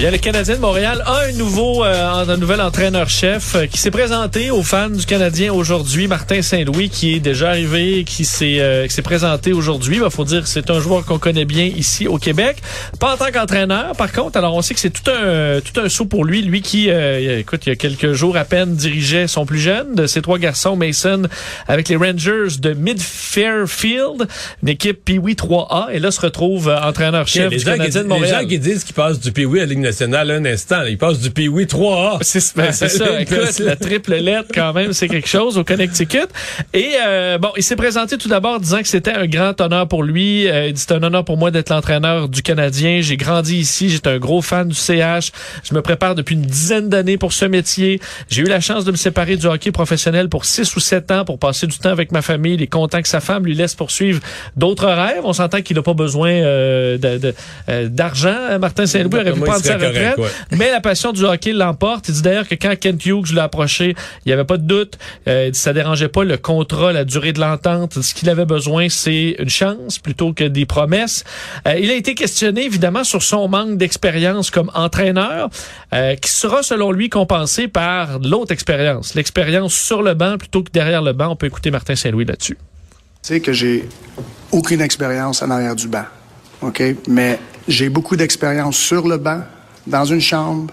Bien, le Canadien de Montréal a un nouveau, euh, un nouvel entraîneur-chef euh, qui s'est présenté aux fans du Canadien aujourd'hui, Martin Saint-Louis, qui est déjà arrivé, qui s'est euh, qui s'est présenté aujourd'hui. Il faut dire que c'est un joueur qu'on connaît bien ici au Québec. Pas en tant qu'entraîneur, par contre. Alors, on sait que c'est tout un tout un saut pour lui. Lui qui, euh, écoute, il y a quelques jours à peine dirigeait son plus jeune de ses trois garçons, Mason, avec les Rangers de Mid-Fairfield, une équipe Pee-Wee 3A. Et là, se retrouve euh, entraîneur-chef les, du gens qui, Canadien de les Montréal. gens qui disent qu'ils passent du Pee-Wee à la Ligue nationale un instant, ils passent du Pee-Wee 3A. C'est ben, c'est ça. Écoute, la triple lettre, quand même, c'est quelque chose au Connecticut. Et euh, bon, il s'est présenté tout d'abord disant que c'était un grand honneur pour lui. Euh, il dit c'est un honneur pour moi d'être l'entraîneur du Canadien. J'ai grandi ici. J'étais un gros fan du CH. Je me prépare depuis une dizaine d'années pour ce métier. J'ai eu la chance de me séparer du hockey professionnel pour six ou sept ans pour passer du temps avec ma famille. Il est content que sa femme lui laisse poursuivre d'autres rêves. On s'entend qu'il n'a pas besoin euh, euh, d'argent. Martin Saint-Louis aurait pu il prendre sa retraite. correct, ouais. Mais la passion du hockey l'emporte. Il dit d'ailleurs que quand Kent Hughes l'a approché, il n'y avait pas de doute. Euh, il dit ça dérangeait pas le contrat, la durée de l'entente. Ce qu'il avait besoin, c'est une chance plutôt que des promesses. Euh, il a été questionné évidemment sur son manque d'expérience comme entraîneur, euh, qui sera selon lui compensé par l'autre expérience, l'expérience sur le banc plutôt que derrière le banc. On peut écouter Martin Saint-Louis là-dessus. Tu sais que j'ai aucune expérience en arrière du banc, OK? Mais j'ai beaucoup d'expérience sur le banc, dans une chambre,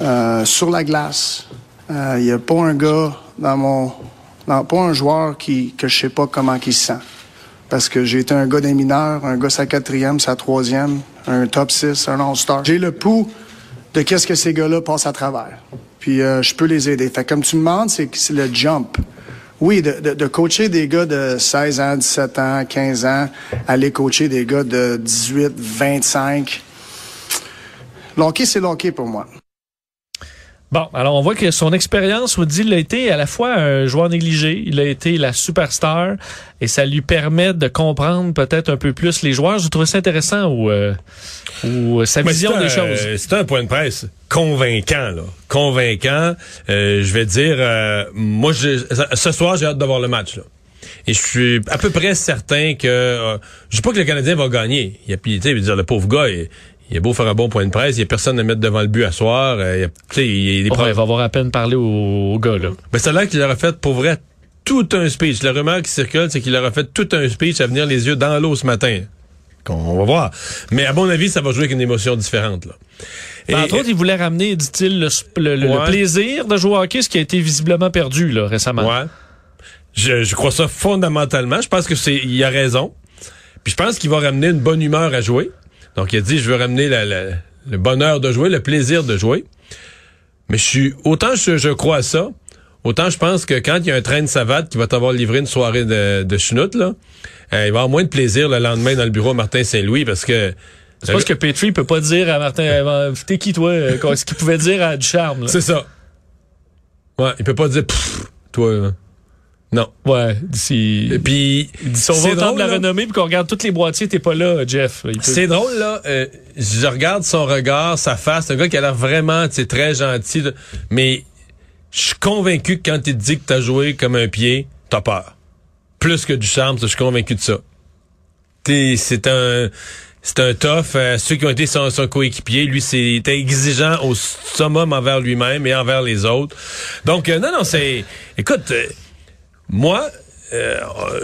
euh, sur la glace. Il n'y a pas un gars dans mon... non, pas un joueur qui, que je sais pas comment il se sent. Parce que j'ai été un gars des mineurs, un gars sa quatrième, sa troisième, un top 6, un all-star. J'ai le pouls de qu'est-ce que ces gars-là passent à travers. Puis euh, je peux les aider. Fait comme tu me demandes, c'est le jump. Oui, de, de, de coacher des gars de 16 ans, 17 ans, 15 ans, aller coacher des gars de 18, 25. Le hockey, c'est le hockey pour moi. Bon, alors on voit que son expérience, on dit, il a été à la fois un joueur négligé, il a été la superstar, et ça lui permet de comprendre peut-être un peu plus les joueurs. Je trouve ça intéressant ou, euh, ou sa Mais vision c'est des un- choses. C'est un point de presse convaincant, là. Convaincant. Euh, je vais dire, euh, moi, je, ce soir, j'ai hâte de voir le match, là. Et je suis à peu près certain que... euh, je sais pas que le Canadien va gagner. Il y a, puis, dire, le pauvre gars, il, il a beau faire un bon point de presse, il y a personne à mettre devant le but à soir. euh, il il y a des Ouais, problèmes. il va avoir à peine parlé au, au gars, là. Mais c'est là qu'il leur a fait, pour vrai, tout un speech. La rumeur qui circule, c'est qu'il leur a fait tout un speech à venir les yeux dans l'eau ce matin. Qu'on on va voir. Mais à mon avis, ça va jouer avec une émotion différente. Là. Ben, entre autres, il voulait ramener, dit-il, le, le- le Ouais. plaisir de jouer au hockey, ce qui a été visiblement perdu là, récemment. Ouais. Je, je crois ça fondamentalement. Je pense que c'est, il a raison. Puis je pense qu'il va ramener une bonne humeur à jouer. Donc il a dit, je veux ramener la- la- le bonheur de jouer, le plaisir de jouer. Mais je suis, autant je, je crois à ça, autant je pense que quand il y a un train de savate qui va t'avoir livré une soirée de, de chenoute, là, euh, il va avoir moins de plaisir le lendemain dans le bureau à Martin Saint-Louis parce que C'est pas ce que Petrie peut pas dire à Martin. euh, T'es qui, toi? euh, ce qu'il pouvait dire à Ducharme. c'est ça. Ouais, il peut pas dire Pff, toi. euh, Non. Ouais, si. Puis si on c'est va drôle, de la là. renommée puis qu'on regarde tous les boîtiers, t'es pas là, Jeff. Peut- C'est drôle, là. euh, je regarde son regard, sa face. C'est un gars qui a l'air vraiment, tu sais, très gentil. là. mais je suis convaincu que quand il te dit que t'as joué comme un pied, t'as peur. Plus que du charme, ça, je suis convaincu de ça. T'es- C'est un... C'est un tough. euh, ceux qui ont été son, son coéquipier, lui, c'est exigeant au summum envers lui-même et envers les autres. Donc, euh, non, non, c'est... Écoute, euh, moi, euh,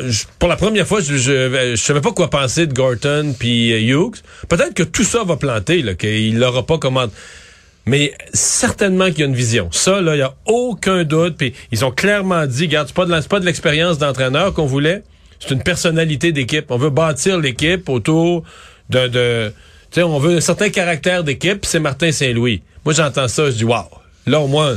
je- pour la première fois, je, je, je savais pas quoi penser de Gorton puis euh, Hughes. Peut-être que tout ça va planter, là, qu'il l'aura pas comment. Mais certainement qu'il y a une vision. Ça, là, il y a aucun doute. Puis ils ont clairement dit, regarde, c'est pas de pas de l'expérience d'entraîneur qu'on voulait. C'est une personnalité d'équipe. On veut bâtir l'équipe autour de, de tu sais, on veut un certain caractère d'équipe. C'est Martin Saint-Louis. Moi, j'entends ça, je dis, waouh. Là, au moins,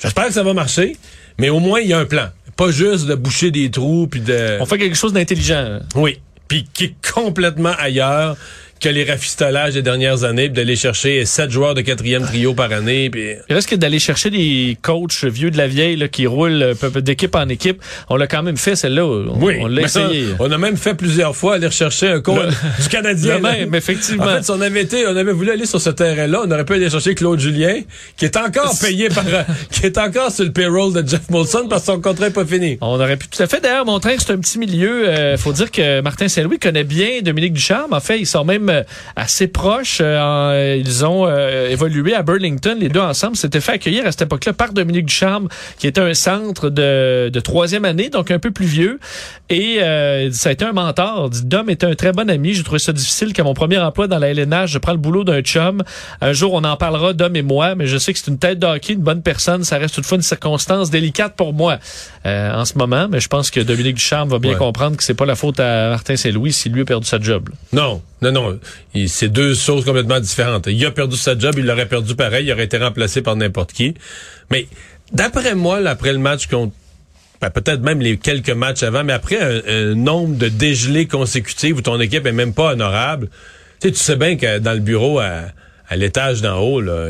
j'espère que ça va marcher. Mais au moins, il y a un plan. Pas juste de boucher des trous puis de. On fait quelque chose d'intelligent. Oui. Puis qui est complètement ailleurs que les rafistolages des dernières années, puis d'aller chercher sept joueurs de quatrième trio par année. Puis... Il reste que d'aller chercher des coachs vieux de la vieille là, qui roulent euh, d'équipe en équipe. On l'a quand même fait, celle-là. On, Oui, on l'a essayé. on a même fait plusieurs fois aller rechercher un coach du Canadien. Le même, effectivement. En fait, si on avait été, on avait voulu aller sur ce terrain-là, on aurait pu aller chercher Claude Julien, qui est encore payé par, qui est encore sur le payroll de Jeff Molson parce que son contrat n'est pas fini. On aurait pu tout à fait d'ailleurs montrer que c'est un petit milieu. Euh, faut dire que Martin Saint-Louis connaît bien Dominique Ducharme. En fait, ils sont même euh, assez proches. Euh, ils ont euh, évolué à Burlington, les deux ensemble. S'étaient fait accueillir à cette époque-là par Dominique Ducharme, qui était un centre de, de troisième année, donc un peu plus vieux. Et euh, ça a été un mentor. Dit, Dom était un très bon ami. J'ai trouvé ça difficile qu'à mon premier emploi dans la LNH, je prends le boulot d'un chum. Un jour, on en parlera, Dom et moi, mais je sais que c'est une tête de hockey, une bonne personne. Ça reste toutefois une circonstance délicate pour moi euh, en ce moment. Mais je pense que Dominique Ducharme va bien Ouais. comprendre que c'est pas la faute à Martin Saint-Louis si lui a perdu sa job. Non, non, non. C'est deux choses complètement différentes. Il a perdu sa job, il l'aurait perdu pareil, il aurait été remplacé par n'importe qui. Mais d'après moi, là, après le match contre ben, peut-être même les quelques matchs avant, mais après un, nombre de dégelés consécutifs où ton équipe est même pas honorable, tu sais, tu sais bien que dans le bureau, à, l'étage d'en haut, là,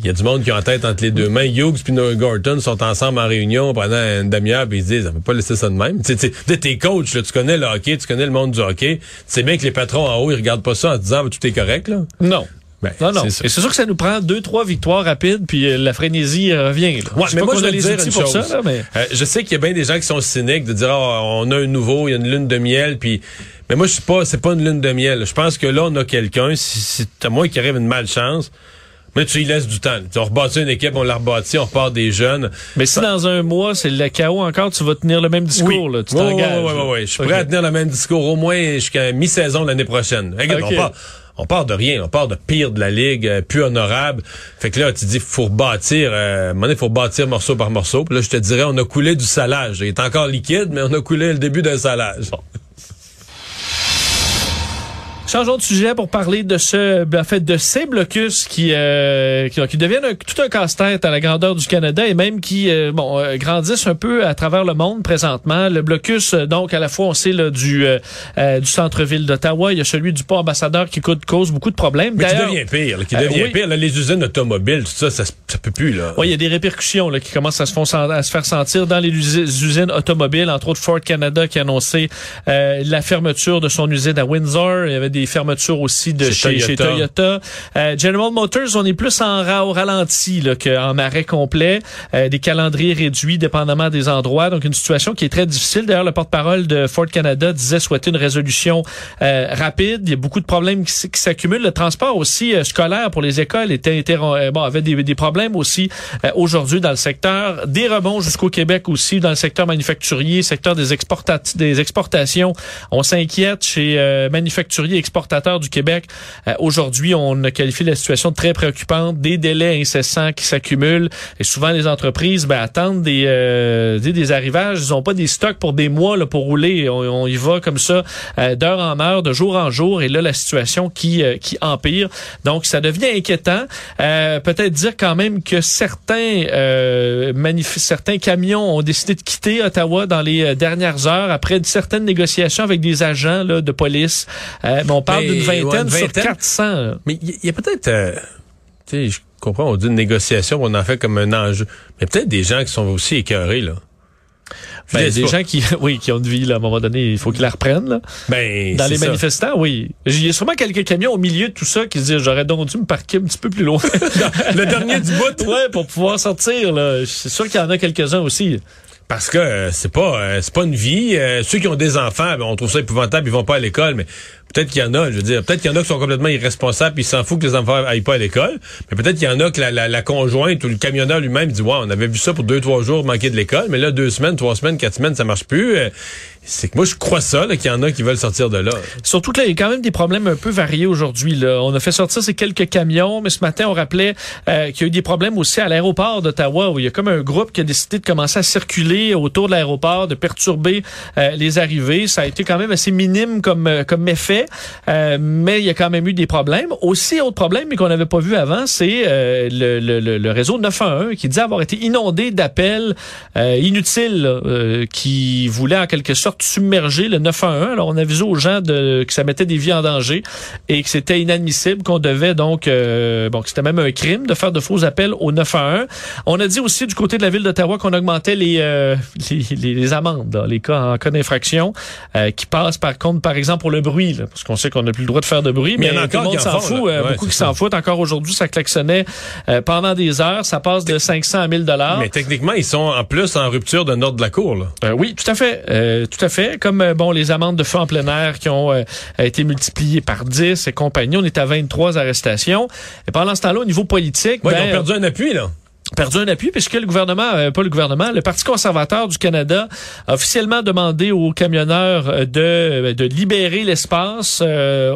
il y a du monde qui a en tête entre les deux mains. Hughes puis Noah Gorton sont ensemble en réunion pendant une demi-heure puis ils se disent, on peut pas laisser ça de même. Tu sais, t'es coach, là, tu connais le hockey, tu connais le monde du hockey. Tu sais bien que les patrons en haut, ils regardent pas ça en disant, Ah, tout est correct, là. Non. Ben, Non, non. c'est c'est sûr que ça nous prend deux, trois victoires rapides, puis euh, la frénésie euh, revient. là. Ouais, Je mais moi, je les dire une chose. ça, là, mais... Euh, je sais qu'il y a bien des gens qui sont cyniques de dire Ah, on a un nouveau, il y a une lune de miel, puis mais moi je suis pas, c'est pas une lune de miel. Je pense que là on a quelqu'un, si c'est à moi qui arrive une malchance, mais tu y laisses du temps. Tu on rebâtit une équipe, on la rebâtit, on repart des jeunes. Mais si dans un mois, c'est le chaos encore, tu vas tenir le même discours, là. Tu Oui, t'engages. oui, oui, oui, oui. Je suis prêt à tenir le même discours au moins jusqu'à mi-saison l'année prochaine. Regarde, on part. On part de rien, on part de pire de la ligue, euh, plus honorable. Fait que là, tu dis, faut rebâtir, euh, donné, faut rebâtir morceau par morceau. Puis là, je te dirais, on a coulé du salage. Il est encore liquide, mais on a coulé le début d'un salage. Changeons de sujet pour parler de ce, en fait, de ces blocus qui, euh, qui, qui deviennent un- tout un casse-tête à la grandeur du Canada et même qui, euh, bon, euh, grandissent un peu à travers le monde présentement. Le blocus, euh, donc, à la fois, on sait, là, du, euh, du centre-ville d'Ottawa, il y a celui du port ambassadeur qui coûte- cause beaucoup de problèmes. Mais qui devient pire, là, qui devient oui. pire. Là, les usines automobiles, tout ça, ça, ça peut plus, là. Oui, il y a des répercussions là, qui commencent à se, font sen- à se faire sentir dans les usi- usines automobiles, entre autres Ford Canada qui a annoncé euh, la fermeture de son usine à Windsor. Il y avait des fermetures aussi de Chez chez, chez Toyota. Toyota. Euh, General Motors, on est plus en ra- au ralenti là, qu'en arrêt complet. Euh, des calendriers réduits dépendamment des endroits. Donc une situation qui est très difficile. D'ailleurs, le porte-parole de Ford Canada disait souhaiter une résolution euh, rapide. Il y a beaucoup de problèmes qui, qui s'accumulent. Le transport aussi euh, scolaire pour les écoles était euh, bon avait des, des problèmes aussi euh, aujourd'hui dans le secteur. Des rebonds jusqu'au Québec aussi dans le secteur manufacturier, secteur des, exporta des exportations. On s'inquiète chez euh, manufacturiers exportateurs du Québec. Euh, aujourd'hui, on a qualifié la situation de très préoccupante. Des délais incessants qui s'accumulent et souvent les entreprises ben, attendent des, euh, des des arrivages. Ils n'ont pas des stocks pour des mois là, pour rouler. On, on y va comme ça euh, d'heure en heure, de jour en jour. Et là, la situation qui euh, qui empire. Donc, ça devient inquiétant. Euh, Peut-être dire quand même que certains euh, certains camions ont décidé de quitter Ottawa dans les dernières heures après certaines négociations avec des agents là, de police. Euh, mais on parle Mais, d'une ouais, vingtaine une sur vingtaine. 400. là. Mais il y, il y a peut-être, euh, tu sais, je comprends, on dit une négociation, on en fait comme un enjeu. Mais peut-être des gens qui sont aussi écœurés, là. Ben, dis, c'est des pas- gens qui, oui, qui ont une vie, là, à un moment donné, il faut qu'ils la reprennent. Là. ben, Dans les ça. manifestants, oui. Il y a sûrement quelques camions au milieu de tout ça qui se disent j'aurais donc dû me parquer un petit peu plus loin. Le dernier du bout. ouais, pour pouvoir sortir. là. C'est sûr qu'il y en a quelques-uns aussi. Parce que euh, c'est pas euh, c'est pas une vie. Euh, ceux qui ont des enfants, ben, on trouve ça épouvantable, ils vont pas à l'école, mais peut-être qu'il y en a, je veux dire, peut-être qu'il y en a qui sont complètement irresponsables, puis ils s'en foutent que les enfants aillent pas à l'école. Mais peut-être qu'il y en a que la, la, la conjointe ou le camionneur lui-même dit Ouais, on avait vu ça pour deux, trois jours manquer de l'école, mais là, deux semaines, trois semaines, quatre semaines, ça marche plus. Euh, c'est que moi je crois ça, qu'il y en a qui veulent sortir de là. Surtout que là, il y a quand même des problèmes un peu variés aujourd'hui. On a fait sortir ces quelques camions, mais ce matin, on rappelait euh, qu'il y a eu des problèmes aussi à l'aéroport d'Ottawa, où il y a comme un groupe qui a décidé de commencer à circuler autour de l'aéroport, de perturber euh, les arrivées. Ça a été quand même assez minime comme, euh, comme effet, euh, mais il y a quand même eu des problèmes. Aussi, autre problème, mais qu'on n'avait pas vu avant, c'est euh, le, le, le, réseau 911 qui dit avoir été inondé d'appels euh, inutiles, euh, qui voulaient en quelque sorte porte submergée, le 911. Alors, on a avisé aux gens de, que ça mettait des vies en danger et que c'était inadmissible, qu'on devait donc, euh, bon, que c'était même un crime de faire de faux appels au 911. On a dit aussi du côté de la ville d'Ottawa qu'on augmentait les, euh, les, les, amendes, les cas en cas d'infraction, qui passent par contre, par exemple, pour le bruit, là, parce qu'on sait qu'on n'a plus le droit de faire de bruit, mais, tout le monde s'en fout. beaucoup qui s'en foutent. Encore aujourd'hui, ça klaxonnait pendant des heures. Ça passe de 500 à 1000 dollars. Mais techniquement, ils sont en plus en rupture de ordre de la cour. Là. oui, tout à fait. tout à fait. Comme, bon, les amendes de feu en plein air qui ont été multipliées par 10 et compagnie. On est à 23 arrestations. Et pendant ce temps-là, au niveau politique... Oui, ils ont ben, perdu un appui, là perdu un appui puisque le gouvernement, euh, pas le gouvernement, le Parti conservateur du Canada a officiellement demandé aux camionneurs euh, de, euh, de libérer l'espace.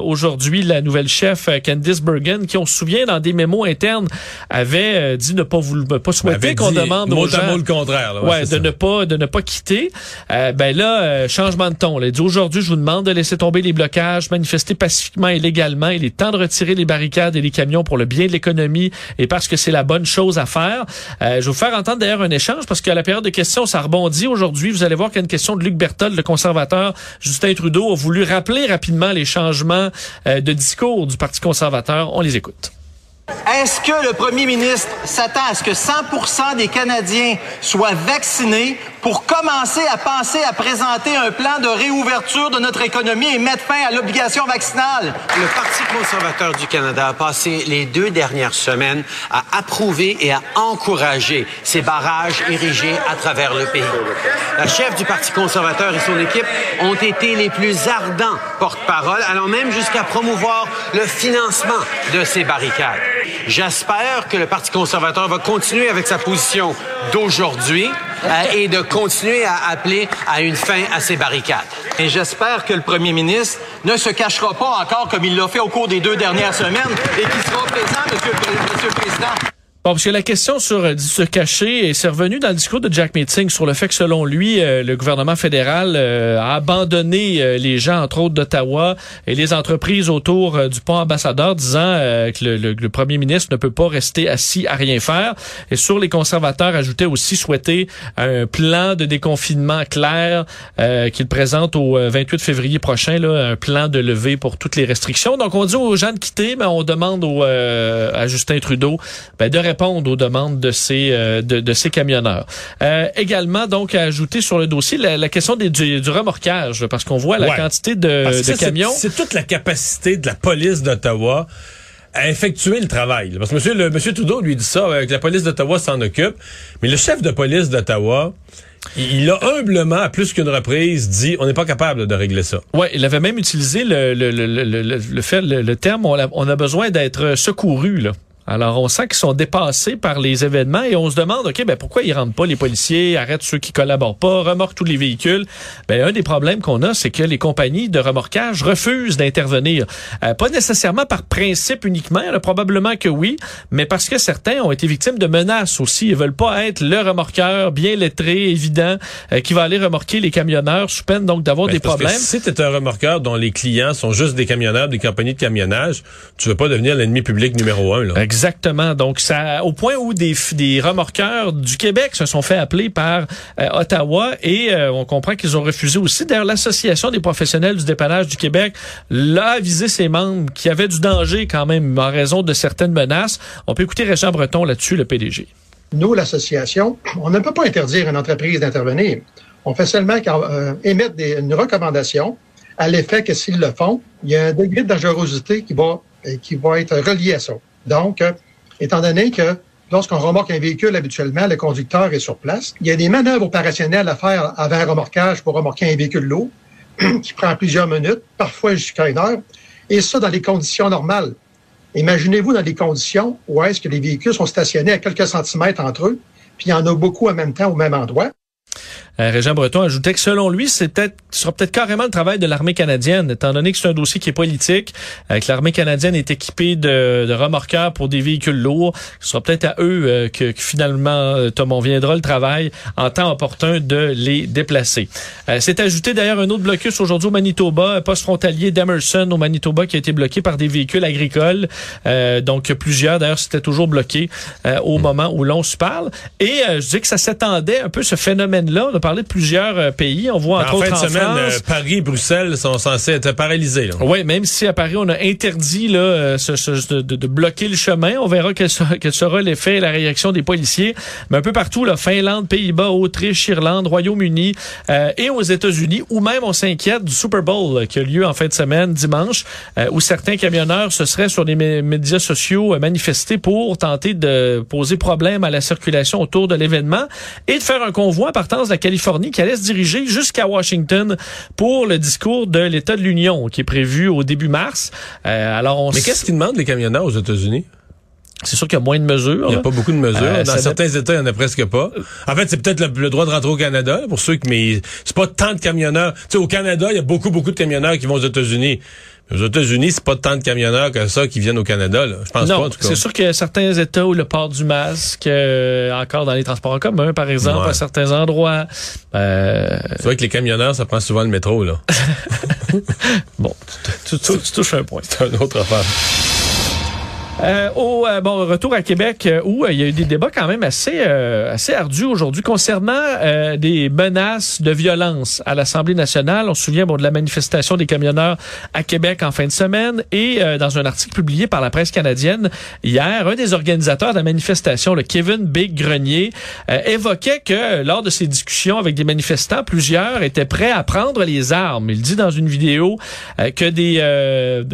Aujourd'hui, la nouvelle chef Candice Bergen, qui on se souvient dans des mémos internes, avait dit ne pas, vouloir, pas souhaiter qu'on demande aux gens, le contraire, là, ouais, de ne pas de ne pas quitter. ben là, changement de ton. Elle dit aujourd'hui, je vous demande de laisser tomber les blocages, manifester pacifiquement et légalement. Il est temps de retirer les barricades et les camions pour le bien de l'économie et parce que c'est la bonne chose à faire. Euh, je vais vous faire entendre d'ailleurs un échange parce qu'à la période de questions, ça rebondit aujourd'hui. Vous allez voir qu'il y a une question de Luc Berthold, le conservateur. Justin Trudeau a voulu rappeler rapidement les changements euh, de discours du Parti conservateur. On les écoute. Est-ce que le premier ministre s'attend à ce que 100% des Canadiens soient vaccinés pour commencer à penser à présenter un plan de réouverture de notre économie et mettre fin à l'obligation vaccinale? Le Parti conservateur du Canada a passé les deux dernières semaines à approuver et à encourager ces barrages érigés à travers le pays. La chef du Parti conservateur et son équipe ont été les plus ardents porte-parole, allant même jusqu'à promouvoir le financement de ces barricades. J'espère que le Parti conservateur va continuer avec sa position d'aujourd'hui et de continuer à appeler à une fin à ces barricades. Et j'espère que le premier ministre ne se cachera pas encore comme il l'a fait au cours des deux dernières semaines et qu'il sera présent, Monsieur, Monsieur le Président. Bon, parce que la question sur euh, se cacher, c'est revenu dans le discours de Jack Meeting sur le fait que selon lui, euh, le gouvernement fédéral euh, a abandonné les gens, entre autres d'Ottawa, et les entreprises autour du pont ambassadeur, disant que le, premier ministre ne peut pas rester assis à rien faire. Et sur les conservateurs, ajoutait aussi souhaiter un plan de déconfinement clair qu'il présente au 28 février prochain, là, un plan de levée pour toutes les restrictions. Donc on dit aux gens de quitter, mais on demande au, à Justin Trudeau ben, de répondre aux demandes de ces euh, de, de, ces camionneurs. Euh, également, donc, à ajouter sur le dossier la, question des, du, remorquage, parce qu'on voit la quantité de, de camions. C'est toute la capacité de la police d'Ottawa à effectuer le travail. Parce que monsieur, le, monsieur Trudeau lui dit ça, euh, que la police d'Ottawa s'en occupe, mais le chef de police d'Ottawa, il a humblement, à plus qu'une reprise, dit on n'est pas capable de régler ça. Ouais, il avait même utilisé le, le, le, le, le, fait, le, terme on a, on a besoin d'être secouru. Là. Alors, on sent qu'ils sont dépassés par les événements et on se demande, OK, ben pourquoi ils rentrent pas les policiers, arrêtent ceux qui collaborent pas, remorquent tous les véhicules? Ben, un des problèmes qu'on a, c'est que les compagnies de remorquage refusent d'intervenir. Euh, pas nécessairement par principe uniquement, probablement que oui, mais parce que certains ont été victimes de menaces aussi. Ils veulent pas être le remorqueur bien lettré, évident, euh, qui va aller remorquer les camionneurs sous peine donc d'avoir ben, des problèmes. si tu es un remorqueur dont les clients sont juste des camionneurs, des compagnies de camionnage, tu veux pas devenir l'ennemi public numéro un. Là. Exactement. Donc, ça, au point où des, remorqueurs du Québec se sont fait appeler par euh, Ottawa et euh, on comprend qu'ils ont refusé aussi. D'ailleurs, l'Association des professionnels du dépannage du Québec l'a avisé ses membres qu'il y avait du danger quand même en raison de certaines menaces. On peut écouter Richard Breton là-dessus, le PDG. Nous, l'association, on ne peut pas interdire une entreprise d'intervenir. On fait seulement euh, émettre des, une recommandation à l'effet que s'ils le font, il y a un degré de dangerosité qui va, qui va être relié à ça. Donc, euh, étant donné que lorsqu'on remorque un véhicule, habituellement, le conducteur est sur place, il y a des manœuvres opérationnelles à faire avant remorquage pour remorquer un véhicule lourd qui prend plusieurs minutes, parfois jusqu'à une heure, et ça dans les conditions normales. Imaginez-vous dans des conditions où est-ce que les véhicules sont stationnés à quelques centimètres entre eux, puis il y en a beaucoup en même temps au même endroit. Euh, Régent Breton ajoutait que selon lui, c'est peut-être ce sera peut-être carrément le travail de l'armée canadienne, étant donné que c'est un dossier qui est politique, euh, que l'armée canadienne est équipée de, de, remorqueurs pour des véhicules lourds. Ce sera peut-être à eux euh, que, finalement, euh, Tom, on viendra le travail en temps opportun de les déplacer. c'est ajouté d'ailleurs un autre blocus aujourd'hui au Manitoba, un poste frontalier d'Emerson au Manitoba qui a été bloqué par des véhicules agricoles. donc plusieurs, d'ailleurs, c'était toujours bloqué au hmm. moment où l'on se parle. Et je dis que ça s'attendait un peu ce phénomène-là. On parler de plusieurs euh, pays. On voit entre en autres fin de en semaine, France. euh, Paris et Bruxelles sont censés être paralysés. là. Oui, même si à Paris, on a interdit là, euh, ce- ce- de, bloquer le chemin, on verra quel sera, quel sera l'effet et la réaction des policiers. Mais un peu partout, là, Finlande, Pays-Bas, Autriche, Irlande, Royaume-Uni euh, et aux États-Unis, où même on s'inquiète du Super Bowl qui a lieu en fin de semaine, dimanche, euh, où certains camionneurs se seraient sur les mé- médias sociaux euh, manifestés pour tenter de poser problème à la circulation autour de l'événement et de faire un convoi en partance de la Californie qui allait se diriger jusqu'à Washington pour le discours de l'État de l'Union qui est prévu au début mars. Euh, alors on Mais qu'est-ce qu'ils demandent les camionneurs aux États-Unis? c'est sûr qu'il y a moins de mesures. Il n'y a pas beaucoup de mesures. Euh, Dans certains États, il n'y en a presque pas. En fait, c'est peut-être le, le droit de rentrer au Canada, pour ceux qui, mais c'est pas tant de camionneurs. Tu sais, au Canada, il y a beaucoup, beaucoup de camionneurs qui vont aux États-Unis. Aux États-Unis, c'est pas tant de camionneurs que ça qui viennent au Canada, là. Je pense pas, en Non, tout cas. c'est sûr qu'il y a certains États où le port du masque, euh, encore dans les transports en commun, par exemple, Ouais. à certains endroits. Euh, C'est vrai que les camionneurs, ça prend souvent le métro, là. bon, tu, touches un point. C'est une autre affaire. Euh, au euh, bon retour à Québec euh, où euh, il y a eu des débats quand même assez euh, assez ardus aujourd'hui concernant des menaces de violence à l'Assemblée nationale. On se souvient bon de la manifestation des camionneurs à Québec en fin de semaine et dans un article publié par la presse canadienne hier, un des organisateurs de la manifestation, le Kevin Big Grenier, évoquait que lors de ces discussions avec des manifestants, plusieurs étaient prêts à prendre les armes. Il dit dans une vidéo que des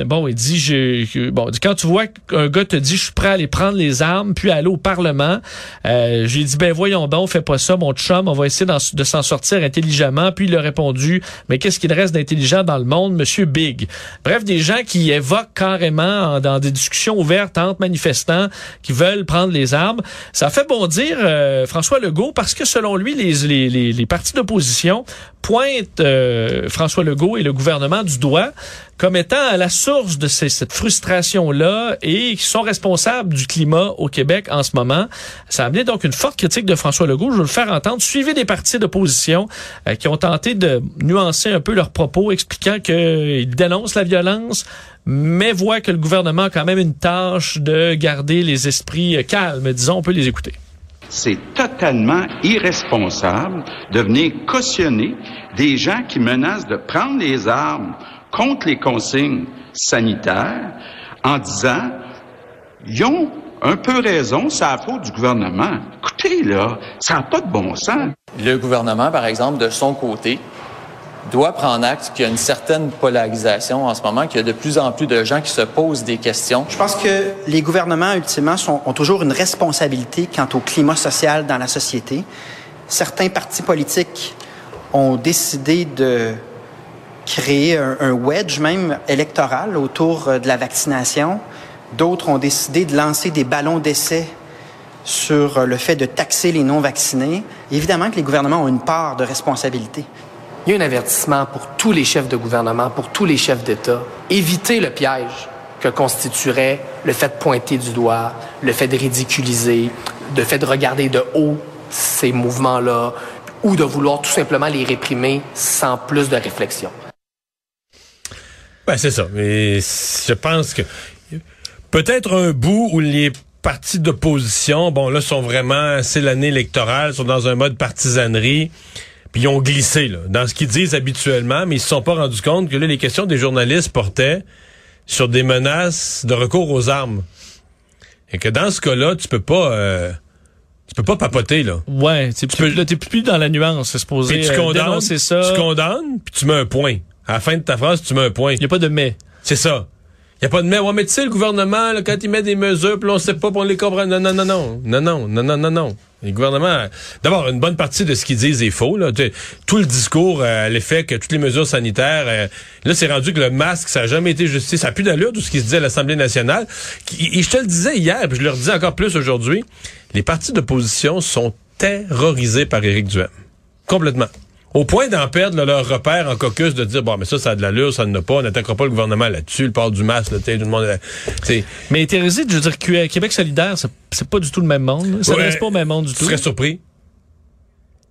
bon, il dit je, bon, quand tu vois qu'un gars te dit je suis prêt à aller prendre les armes puis aller au Parlement, euh, j'ai dit ben voyons donc, fais pas ça mon chum, on va essayer de s'en sortir intelligemment. Puis il a répondu mais qu'est-ce qu'il reste d'intelligent dans le monde, Monsieur Big? Bref, des gens qui évoquent carrément en- dans des discussions ouvertes entre manifestants qui veulent prendre les armes. Ça fait bondir euh, François Legault parce que selon lui, les, les, les, les partis d'opposition pointent euh, François Legault et le gouvernement du doigt comme étant à la source de cette frustration-là et qui sont responsables du climat au Québec en ce moment. Ça a amené donc une forte critique de François Legault. Je veux le faire entendre. Suivez des partis d'opposition euh, qui ont tenté de nuancer un peu leurs propos, expliquant qu'ils dénoncent la violence, mais voient que le gouvernement a quand même une tâche de garder les esprits euh, calmes. Disons, on peut les écouter. C'est totalement irresponsable de venir cautionner des gens qui menacent de prendre les armes contre les consignes sanitaires en disant ils ont un peu raison, c'est la faute du gouvernement. Écoutez, là, ça n'a pas de bon sens. Le gouvernement, par exemple, de son côté, doit prendre acte qu'il y a une certaine polarisation en ce moment, qu'il y a de plus en plus de gens qui se posent des questions. Je pense que les gouvernements, ultimement, sont- ont toujours une responsabilité quant au climat social dans la société. Certains partis politiques ont décidé de créer un, un wedge même électoral autour euh, de la vaccination. D'autres ont décidé de lancer des ballons d'essai sur euh, le fait de taxer les non-vaccinés. Évidemment que les gouvernements ont une part de responsabilité. Il y a un avertissement pour tous les chefs de gouvernement, pour tous les chefs d'État. Évitez le piège que constituerait le fait de pointer du doigt, le fait de ridiculiser, le fait de regarder de haut ces mouvements-là, ou de vouloir tout simplement les réprimer sans plus de réflexion. Ben, c'est ça. Mais je pense que peut-être un bout où les partis d'opposition, bon, là, sont vraiment, c'est l'année électorale, sont dans un mode partisanerie, puis ils ont glissé, là, dans ce qu'ils disent habituellement, mais ils se sont pas rendus compte que là, les questions des journalistes portaient sur des menaces de recours aux armes. Et que dans ce cas-là, tu peux pas, euh, tu peux pas papoter, là. Ouais, tu peux- là, t'es plus dans la nuance, c'est supposé Puis tu euh, condamnes, ça. tu condamnes, puis tu mets un point. À la fin de ta phrase, tu mets un point. Il n'y a pas de mais. C'est ça. Il y a pas de mais. Ouais, mais tu sais, le gouvernement, là, quand il met des mesures, puis on sait pas, puis on les comprend. Non, non, non, non. Non, non, non, non, non, non. Le gouvernement, d'abord, une bonne partie de ce qu'ils disent est faux. Là. Tout le discours euh, l'effet que toutes les mesures sanitaires, euh, là, c'est rendu que le masque, ça n'a jamais été justifié. Ça a plus d'allure de ce qui se dit à l'Assemblée nationale. Et je te le disais hier, puis je le redis encore plus aujourd'hui, les partis d'opposition sont terrorisés par Éric Duhem. Complètement. Au point d'en perdre là, leur repère en caucus, de dire, bon, mais ça, ça a de l'allure, ça ne pas, on n'attaquera pas le gouvernement là-dessus, le port du masque, là, tout le monde... euh, c'est- Mais Thérèse, je veux dire, que Québec solidaire, c'est- pas du tout le même monde. là. Ça Ouais. reste pas au même monde du Tu tout. serais surpris?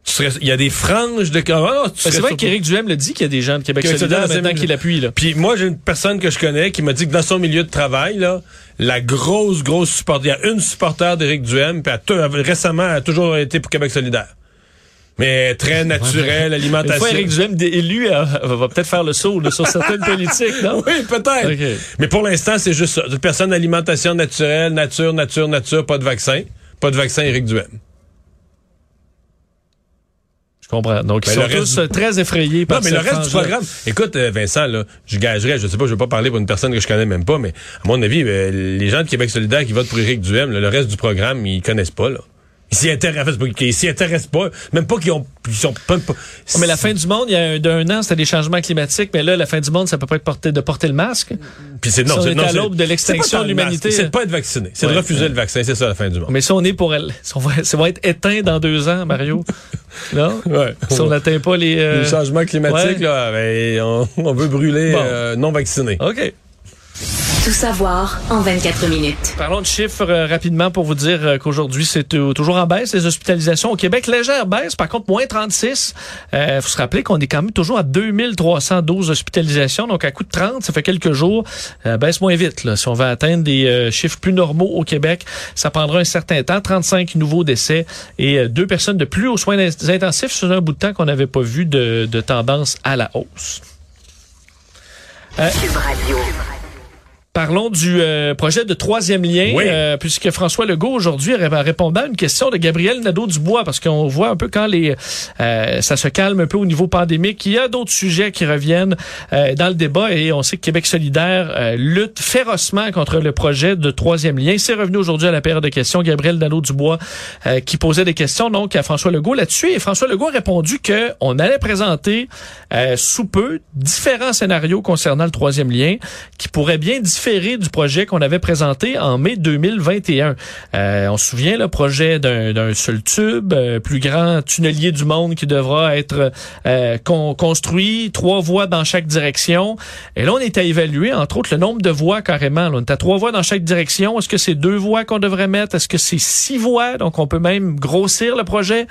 Tu serais- Il y a des franges de... Ah, tu Ben, serais c'est vrai surpris. qu'Éric Duhem le dit qu'il y a des gens de Québec Québec solidaire maintenant qui l'appuient. là. Puis moi, j'ai une personne que je connais qui m'a dit que dans son milieu de travail, là, la grosse, grosse supporter, il y a une supporter d'Éric Duhem, puis tou- récemment, elle a toujours été pour Québec solidaire. Mais très naturel, Une alimentation. fois Éric Duhem élu, euh, va peut-être faire le saut là, sur certaines politiques, non? Oui, peut-être. Mais pour l'instant, c'est juste ça. Personne alimentation naturelle, nature, nature, nature, pas de vaccin. Pas de vaccin, Éric Duhem. Je comprends. Donc, ils sont tous du- euh, très effrayés par Non, mais le reste du programme. Écoute, euh, Vincent, là, je gagerais, je sais pas, je vais pas parler pour une personne que je connais même pas, mais à mon avis, euh, les gens de Québec solidaire qui votent pour Éric Duhem, là, le reste du programme, ils connaissent pas, là. Ils s'y intéressent pas, ils s'y intéressent pas. Même pas qu'ils ont, ils sont pas, pas- mais la fin du monde, il y a un, d'un an, c'était des changements climatiques, mais là, la fin du monde, ça peut pas être porté, de porter le masque. Puis c'est non, Si c'est à l'aube de l'extinction de l'humanité. C'est de pas être vacciné. C'est de refuser ouais. le vaccin. C'est ça la fin du monde. Mais si on est pour elle, si on va, ça va être éteint dans deux ans, Mario. non? Ouais. Si on n'atteint pas les. euh, Les changements climatiques, là, ben, on, on veut brûler Bon. euh, non vaccinés. OK. Tout savoir en 24 minutes. Parlons de chiffres euh, rapidement pour vous dire euh, qu'aujourd'hui, c'est euh, toujours en baisse, les hospitalisations au Québec. Légère baisse, par contre, moins 36. Il faut se rappeler qu'on est quand même toujours à 2312 hospitalisations, donc à coup de 30, ça fait quelques jours. Euh, baisse moins vite. Là. Si on veut atteindre des euh, chiffres plus normaux au Québec, ça prendra un certain temps. 35 nouveaux décès et euh, deux personnes de plus aux soins intensifs. C'est un bout de temps qu'on n'avait pas vu de, de tendance à la hausse. Euh, Parlons du euh, projet de troisième lien, Oui. euh, puisque François Legault aujourd'hui ré- répondait à une question de Gabriel Nadeau-Dubois, parce qu'on voit un peu quand les euh, ça se calme un peu au niveau pandémique, il y a d'autres sujets qui reviennent euh, dans le débat et on sait que Québec solidaire euh, lutte férocement contre le projet de troisième lien. C'est revenu aujourd'hui à la période de questions. Gabriel Nadeau-Dubois euh, qui posait des questions donc à François Legault là-dessus et François Legault a répondu que on allait présenter euh, sous peu différents scénarios concernant le troisième lien qui pourraient bien différer du projet qu'on avait présenté en mai 2021. Euh, on se souvient le projet d'un seul tube, euh, plus grand tunnelier du monde qui devra être euh, con- construit, trois voies dans chaque direction. Et là, on est à évaluer, entre autres, le nombre de voies carrément. Là, on est à trois voies dans chaque direction. Est-ce que c'est deux voies qu'on devrait mettre? Est-ce que c'est six voies? Donc, on peut même grossir le projet.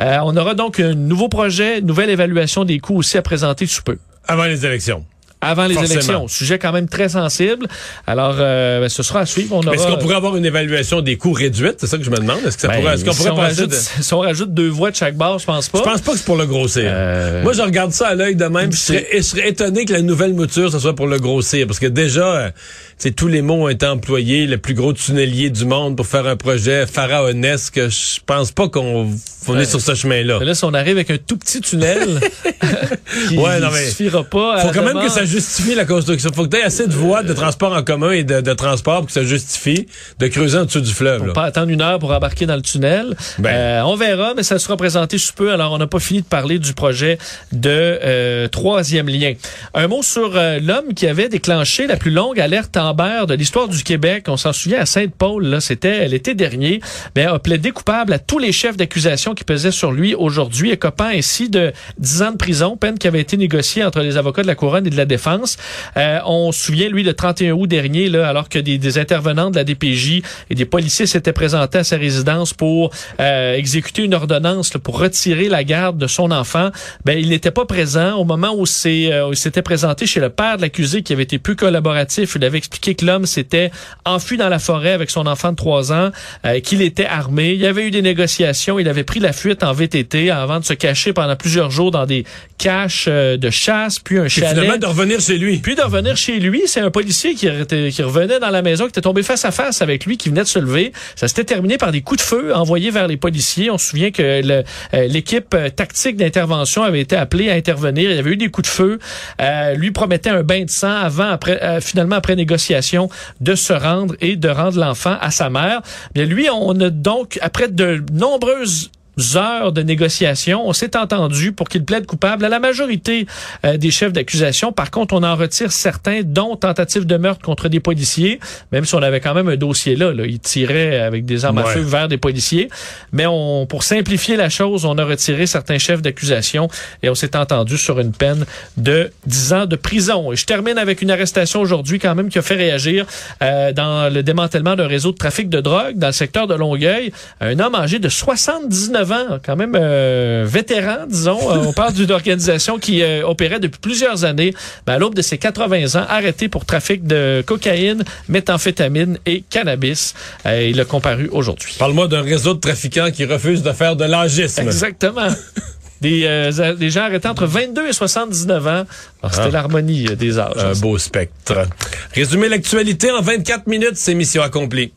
Euh, on aura donc un nouveau projet, nouvelle évaluation des coûts aussi à présenter sous peu Avant les élections. Avant les Forcément. élections. Sujet quand même très sensible. Alors, euh, ben, ce sera à suivre. On aura, Mais Est-ce qu'on pourrait avoir une évaluation des coûts réduite? C'est ça que je me demande. Est-ce que ça Ben, pourrait, est-ce qu'on si, pourrait on rajoute, de- si on rajoute deux voix de chaque barre, je pense pas. Je pense pas que c'est pour le grossir. Euh, Moi, je regarde ça à l'œil de même. Je serais, je serais étonné que la nouvelle mouture, ce soit pour le grossir. Parce que déjà, euh, sais, tous les mots ont été employés. Le plus gros tunnelier du monde pour faire un projet pharaonesque. Je pense pas qu'on on est sur ce chemin-là. Là, si on arrive avec un tout petit tunnel qui Ouais, non, mais suffira pas à Faut quand même que ça justifie la construction. Faut que tu aies assez de voies de transport en commun et de, de transport pour que ça justifie de creuser en dessous du fleuve. Faut là. pas attendre une heure pour embarquer dans le tunnel. Ben. Euh, on verra, mais ça sera présenté sous peu. Alors, on n'a pas fini de parler du projet de euh, troisième lien. Un mot sur euh, l'homme qui avait déclenché la plus longue alerte Amber de l'histoire du Québec. On s'en souvient à Sainte-Paul, là, c'était l'été dernier. Ben, a plaidé coupable à tous les chefs d'accusation qui pesaient sur lui aujourd'hui, écopant ainsi de 10 ans de prison, peine qui avait été négociée entre les avocats de la couronne et de la défense. Euh, on se souvient, lui, le 31 août dernier, là, alors que des, des intervenants de la DPJ et des policiers s'étaient présentés à sa résidence pour euh, exécuter une ordonnance là, pour retirer la garde de son enfant, ben il n'était pas présent au moment où euh, où il s'était présenté chez le père de l'accusé qui avait été plus collaboratif. Il avait expliqué que l'homme s'était enfui dans la forêt avec son enfant de trois ans, euh, qu'il était armé. Il y avait eu des négociations. Il avait pris la fuite en VTT avant de se cacher pendant plusieurs jours dans des caches euh, de chasse, puis un chalet. finalement, de revenir chez lui. Puis de revenir chez lui, c'est un policier qui, était- qui revenait dans la maison, qui était tombé face à face avec lui, qui venait de se lever. Ça s'était terminé par des coups de feu envoyés vers les policiers. On se souvient que euh, l'équipe euh, tactique d'intervention avait été appelée à intervenir. Il y avait eu des coups de feu. Euh, lui promettait un bain de sang avant, après, euh, finalement après négociation, de se rendre et de rendre l'enfant à sa mère. Mais lui, on a donc après de nombreuses heures de négociation. On s'est entendu pour qu'il plaide coupable à la majorité euh, des chefs d'accusation. Par contre, on en retire certains, dont tentative de meurtre contre des policiers, même si on avait quand même un dossier là. là. Il tirait avec des armes à feu vers des policiers. Mais on, pour simplifier la chose, on a retiré certains chefs d'accusation et on s'est entendu sur une peine de 10 ans de prison. Et je termine avec une arrestation aujourd'hui quand même qui a fait réagir euh, dans le démantèlement d'un réseau de trafic de drogue dans le secteur de Longueuil. Un homme âgé de 79 79 ans, quand même euh, vétéran, disons. Euh, on parle d'une organisation qui euh, opérait depuis plusieurs années. Ben, à l'aube de ses 80 ans, arrêté pour trafic de cocaïne, méthamphétamine et cannabis. Euh, il a comparu aujourd'hui. Parle-moi d'un réseau de trafiquants qui refuse de faire de l'agisme. Exactement. Des, euh, des gens arrêtés entre 22 et 79 ans. C'était Ah. l'harmonie des âges. Un beau spectre. Résumer l'actualité en 24 minutes, c'est mission accomplie.